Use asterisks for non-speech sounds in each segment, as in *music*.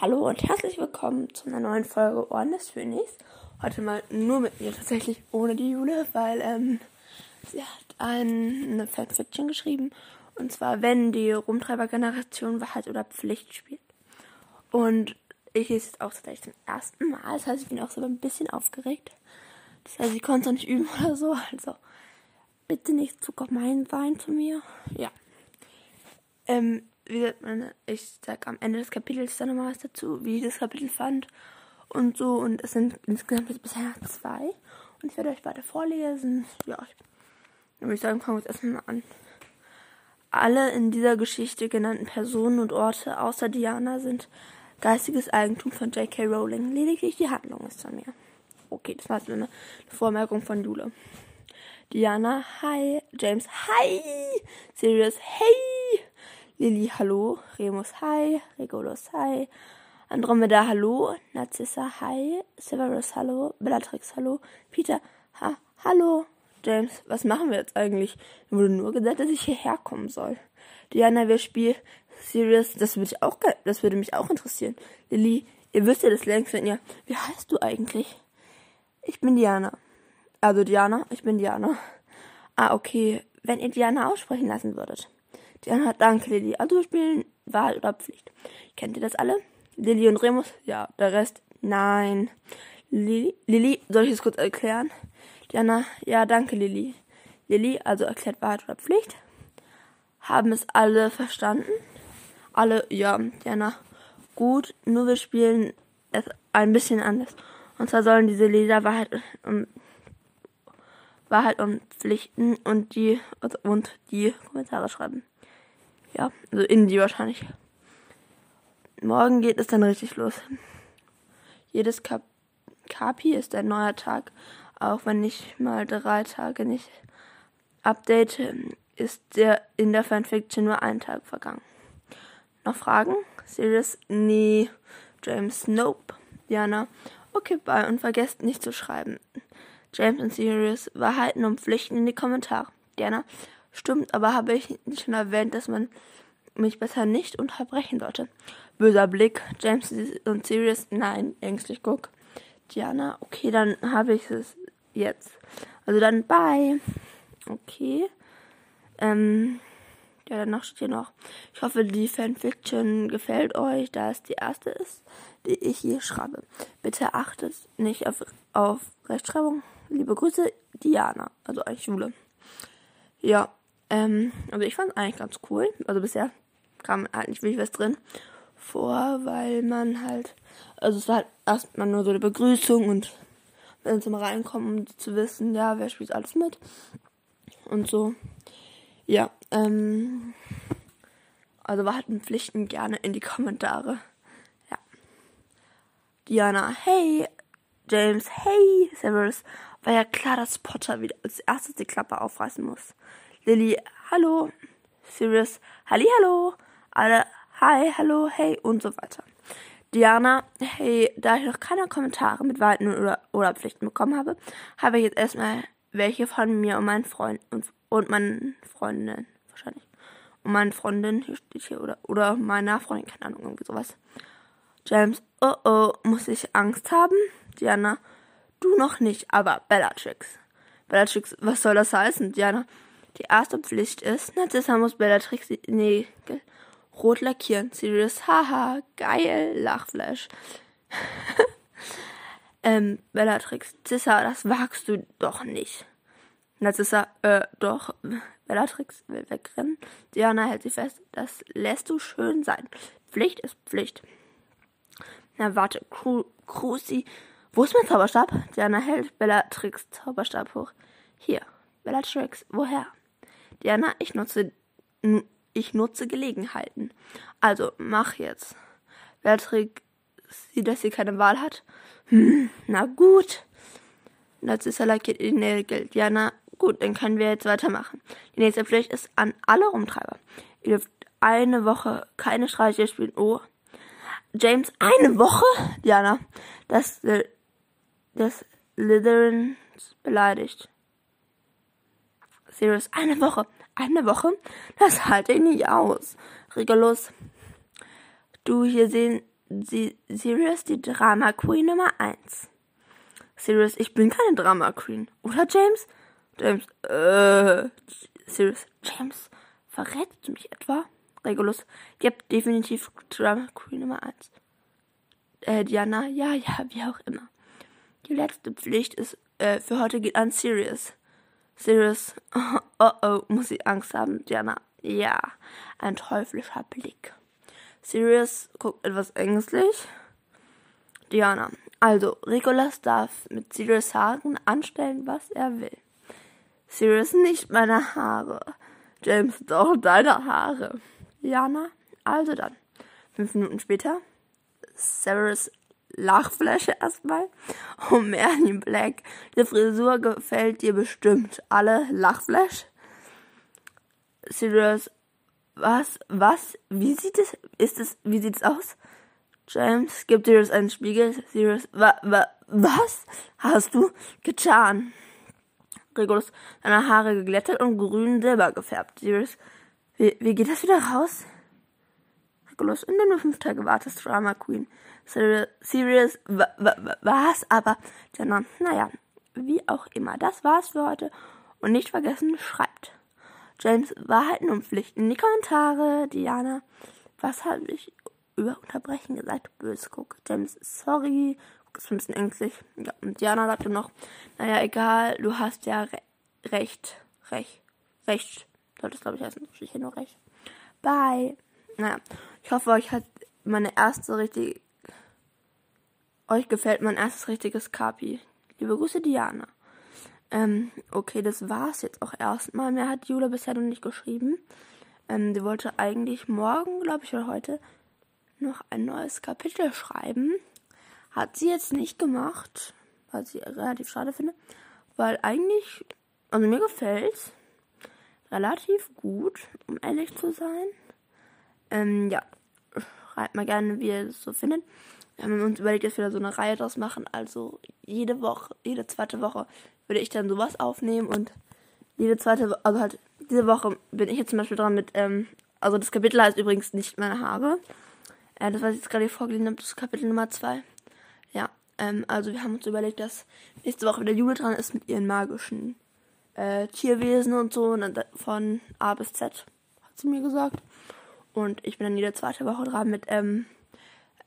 Hallo und herzlich willkommen zu einer neuen Folge Ohren des Phönix. Heute mal nur mit mir, tatsächlich ohne die Jule, weil ähm, sie hat ein, eine Fanfiction geschrieben. Und zwar, wenn die Rumtreiber-Generation Wahrheit oder Pflicht spielt. Und ich lese es auch tatsächlich zum ersten Mal. Das heißt, ich bin auch so ein bisschen aufgeregt. Das heißt, ich konnte es noch nicht üben *laughs* oder so. Also, bitte nicht zu gemein sein zu mir. Ja. Ähm, wie gesagt, ich sag am Ende des Kapitels dann nochmal was dazu, wie ich das Kapitel fand und so. Und es sind insgesamt bisher zwei. Und ich werde euch beide vorlesen. Ja, dann würde ich sagen, fangen wir jetzt erstmal an. Alle in dieser Geschichte genannten Personen und Orte außer Diana sind geistiges Eigentum von J.K. Rowling. Lediglich die Handlung ist von mir. Okay, das war jetzt eine Vormerkung von Jule. Diana, hi. James, hi. Sirius, hey. Lilly, hallo. Remus, hi. Regulus, hi. Andromeda, hallo. Narzissa, hi. Severus, hallo. Bellatrix, hallo. Peter, ha, hallo. James, was machen wir jetzt eigentlich? Mir wurde nur gesagt, dass ich hierher kommen soll. Diana, wer spielt? Sirius, das würde, auch, das würde mich auch interessieren. Lilly, ihr wisst ja das längst, wenn ihr... Wie heißt du eigentlich? Ich bin Diana. Also Diana, ich bin Diana. Ah, okay. Wenn ihr Diana aussprechen lassen würdet. Diana, danke, Lilly. Also spielen Wahl oder Pflicht. Kennt ihr das alle? Lilly und Remus? Ja. Der Rest? Nein. Lilly, soll ich es kurz erklären? Diana, ja, danke, Lilly. Lilly, also erklärt Wahrheit oder Pflicht? Haben es alle verstanden? Alle, ja, Diana. Gut, nur wir spielen es ein bisschen anders. Und zwar sollen diese Leser Wahrheit und Wahrheit und Pflichten und die und die Kommentare schreiben. Ja, also in die wahrscheinlich. Morgen geht es dann richtig los. Jedes Kap Kapi ist ein neuer Tag. Auch wenn ich mal drei Tage nicht update, ist der in der Fanfiction nur ein Tag vergangen. Noch Fragen? Serious? Nee. James? Nope. Diana? Okay, bye und vergesst nicht zu schreiben. James und Sirius, Wahrheiten und Pflichten in die Kommentare. Diana? Stimmt, aber habe ich schon erwähnt, dass man mich besser nicht unterbrechen sollte. Böser Blick. James und Sirius, nein, ängstlich guck. Diana, okay, dann habe ich es jetzt. Also dann bye. Okay. Ähm, ja, danach steht hier noch. Ich hoffe, die Fanfiction gefällt euch, da es die erste ist, die ich hier schreibe. Bitte achtet nicht auf, auf Rechtschreibung. Liebe Grüße, Diana. Also eigentlich Schule. Ja, ähm, also ich fand es eigentlich ganz cool. Also bisher kam halt nicht wirklich was drin vor, weil man halt, also es war halt erstmal nur so eine Begrüßung und dann zum Reinkommen, um zu wissen, ja, wer spielt alles mit und so. Ja, ähm, also warten Pflichten gerne in die Kommentare. Ja. Diana, hey. James, hey. Severus, war ja klar, dass Potter wieder als erstes die Klappe aufreißen muss. Lilly, hallo. Sirius, halli, hallo. Alle, hi, hallo, hey und so weiter. Diana, hey, da ich noch keine Kommentare mit Wahrheiten oder, oder Pflichten bekommen habe, habe ich jetzt erstmal welche von mir und meinen Freunden und, und meinen Freundinnen wahrscheinlich. Und meinen Freundinnen, hier steht hier, oder, oder meiner Freundin, keine Ahnung, irgendwie sowas. James, oh oh, muss ich Angst haben? Diana, du noch nicht, aber Bellatrix. Bellatrix, was soll das heißen, Diana? Die erste Pflicht ist, Narzissa muss Bellatrix die Nägel rot lackieren. Sirius, haha, geil, Lachflash. *laughs* ähm, Bellatrix, Cissa, das wagst du doch nicht. Narzissa, äh, doch. Bellatrix will wegrennen. Diana hält sie fest. Das lässt du schön sein. Pflicht ist Pflicht. Na, warte, Cru Cruci. Wo ist mein Zauberstab? Diana hält Bellatrix Zauberstab hoch. Hier. Bellatrix, woher? Diana, ich nutze, ich nutze Gelegenheiten. Also, mach jetzt. Bellatrix sieht, dass sie keine Wahl hat. Hm, na gut. Narzissa lackiert die Nägel. Diana, gut, dann können wir jetzt weitermachen. Die nächste Pflicht ist an alle Rumtreiber. Ihr dürft eine Woche keine Streiche spielen. Oh. James, eine Woche? Diana, das, das Slytherins beleidigt. Sirius, eine Woche. Eine Woche? Das halte ich nicht aus. Regulus, du hier sehen sie, Sirius die Drama Queen Nummer 1. Sirius, ich bin keine Drama Queen. Oder James? James, äh, Sirius, James, verrätst du mich etwa? Regulus, ihr habt definitiv Drama Queen Nummer 1. Äh, Diana, ja, ja, wie auch immer. Die letzte Pflicht ist, äh, für heute geht an Sirius. Sirius, *laughs* oh, oh, muss sie Angst haben, Diana. Ja, ein teuflischer Blick. Sirius guckt etwas ängstlich. Diana, also, Regulus darf mit Sirius Haaren anstellen, was er will. Sirius, nicht meine Haare. James, doch deine Haare. Diana, also dann. Fünf Minuten später. Severus Lachfläche erstmal. Oh, Merlin Black, die Frisur gefällt dir bestimmt. Alle Lachflash. Sirius, was, was, wie sieht es, ist es, wie sieht's aus? James, gibt Sirius einen Spiegel. Sirius, wa, wa, was hast du getan? Regulus, deine Haare geglättet und grün silber gefärbt. Sirius, wie, wie geht das wieder raus? Regulus, indem du fünf Tage wartest, Drama Queen. Serious, was? Aber, Jenna, naja, wie auch immer. Das war's für heute. Und nicht vergessen, schreibt. James, Wahrheiten und Pflichten in die Kommentare. Diana, was habe ich über Unterbrechen gesagt? Böse guck. James, sorry. Ist ein bisschen ängstlich. Ja, und Diana sagte noch, naja, egal, du hast ja re recht. Recht. Recht. Sollte es, glaube ich, heißen. Steht hier nur recht. Bye. Naja, ich hoffe, euch hat meine erste richtige euch gefällt mein erstes richtiges Kapi. Liebe Grüße, Diana. Ähm, okay, das war's jetzt auch erstmal. Mehr hat Jule bisher noch nicht geschrieben. Ähm, sie wollte eigentlich morgen, glaube ich, oder heute noch ein neues Kapitel schreiben. Hat sie jetzt nicht gemacht, was ich relativ schade finde. Weil eigentlich, also mir gefällt's relativ gut, um ehrlich zu sein. Ähm, ja, schreibt mal gerne, wie ihr es so findet. Wir haben uns überlegt, dass wir da so eine Reihe draus machen. Also jede Woche, jede zweite Woche würde ich dann sowas aufnehmen und jede zweite, also halt diese Woche bin ich jetzt zum Beispiel dran mit, ähm, also das Kapitel heißt übrigens nicht meine Haare. Äh, das, was ich jetzt gerade vorgelesen habe, das ist Kapitel Nummer 2. Ja, ähm, also wir haben uns überlegt, dass nächste Woche wieder Jule dran ist mit ihren magischen äh, Tierwesen und so, und von A bis Z, hat sie mir gesagt. Und ich bin dann jede zweite Woche dran mit, ähm,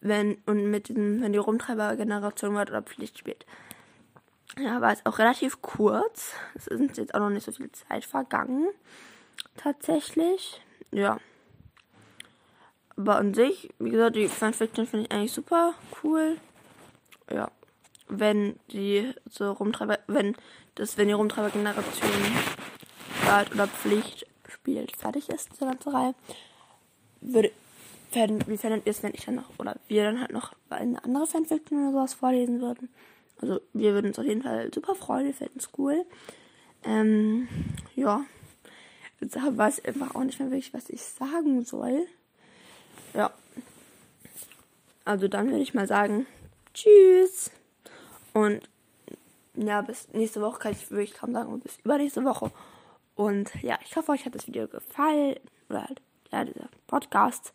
wenn und mit diesem, wenn die Rumtreiber-Generation Wort oder Pflicht spielt. Ja, war es auch relativ kurz. Es ist jetzt auch noch nicht so viel Zeit vergangen. Tatsächlich. Ja. Aber an sich, wie gesagt, die Fanfiction finde ich eigentlich super cool. Ja. Wenn die so Rumtreiber, wenn das, wenn die Rumtreiber-Generation Wort oder Pflicht spielt, fertig ist, diese ganze Reihe, würde Fan, wie fändet ihr es, wenn ich dann noch, oder wir dann halt noch eine andere Fanfiction oder sowas vorlesen würden? Also, wir würden uns auf jeden Fall super freuen, wir fänden es cool. Ähm, ja. Jetzt weiß ich einfach auch nicht mehr wirklich, was ich sagen soll. Ja. Also, dann würde ich mal sagen, tschüss. Und, ja, bis nächste Woche kann ich wirklich kaum sagen, bis übernächste Woche. Und ja, ich hoffe, euch hat das Video gefallen. Oder halt, ja, dieser Podcast.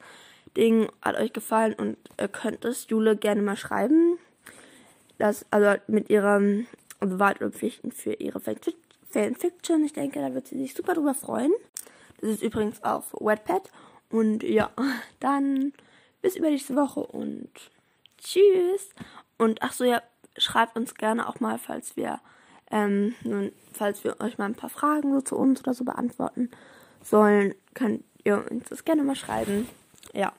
Ding hat euch gefallen und ihr könnt es Jule gerne mal schreiben. Das, also mit ihrem Wahrheit oder Pflichten für ihre Fanfiction. Ich denke, da wird sie sich super drüber freuen. Das ist übrigens auf Wetpad. Und ja, *laughs* dann bis übernächste Woche und tschüss. Und ach so, ja, schreibt uns gerne auch mal, falls wir, ähm, nun, falls wir euch mal ein paar Fragen so zu uns oder so beantworten sollen, könnt ihr uns das gerne mal schreiben. Ja.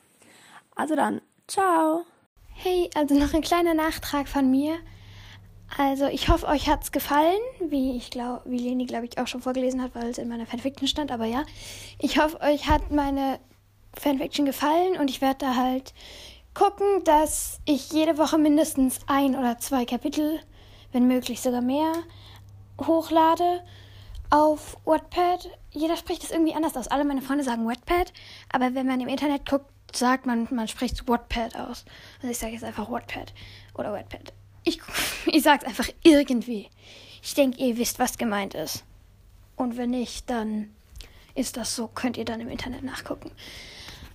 Also dann, ciao. Hey, also noch ein kleiner Nachtrag von mir. Also ich hoffe, euch hat's gefallen, wie ich glaube, wie Leni glaube ich auch schon vorgelesen hat, weil es in meiner Fanfiction stand. Aber ja, ich hoffe, euch hat meine Fanfiction gefallen und ich werde da halt gucken, dass ich jede Woche mindestens ein oder zwei Kapitel, wenn möglich sogar mehr, hochlade auf Wattpad. Jeder spricht es irgendwie anders aus. Alle meine Freunde sagen Wattpad, aber wenn man im Internet guckt, sagt man, man spricht Wattpad aus. Also ich sage jetzt einfach Wattpad oder Wattpad. Ich, *laughs* ich sage es einfach irgendwie. Ich denke, ihr wisst, was gemeint ist. Und wenn nicht, dann ist das so. Könnt ihr dann im Internet nachgucken.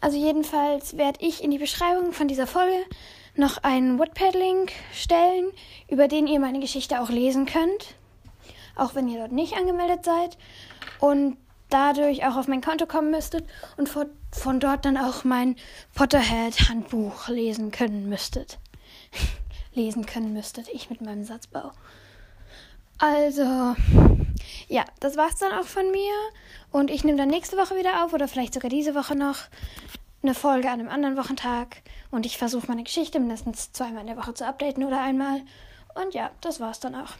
Also jedenfalls werde ich in die Beschreibung von dieser Folge noch einen Wattpad-Link stellen, über den ihr meine Geschichte auch lesen könnt, auch wenn ihr dort nicht angemeldet seid und dadurch auch auf mein Konto kommen müsstet und von, von dort dann auch mein Potterhead-Handbuch lesen können müsstet. *laughs* lesen können müsstet, ich mit meinem Satzbau. Also, ja, das war's dann auch von mir. Und ich nehme dann nächste Woche wieder auf oder vielleicht sogar diese Woche noch eine Folge an einem anderen Wochentag. Und ich versuche meine Geschichte mindestens zweimal in der Woche zu updaten oder einmal. Und ja, das war's dann auch.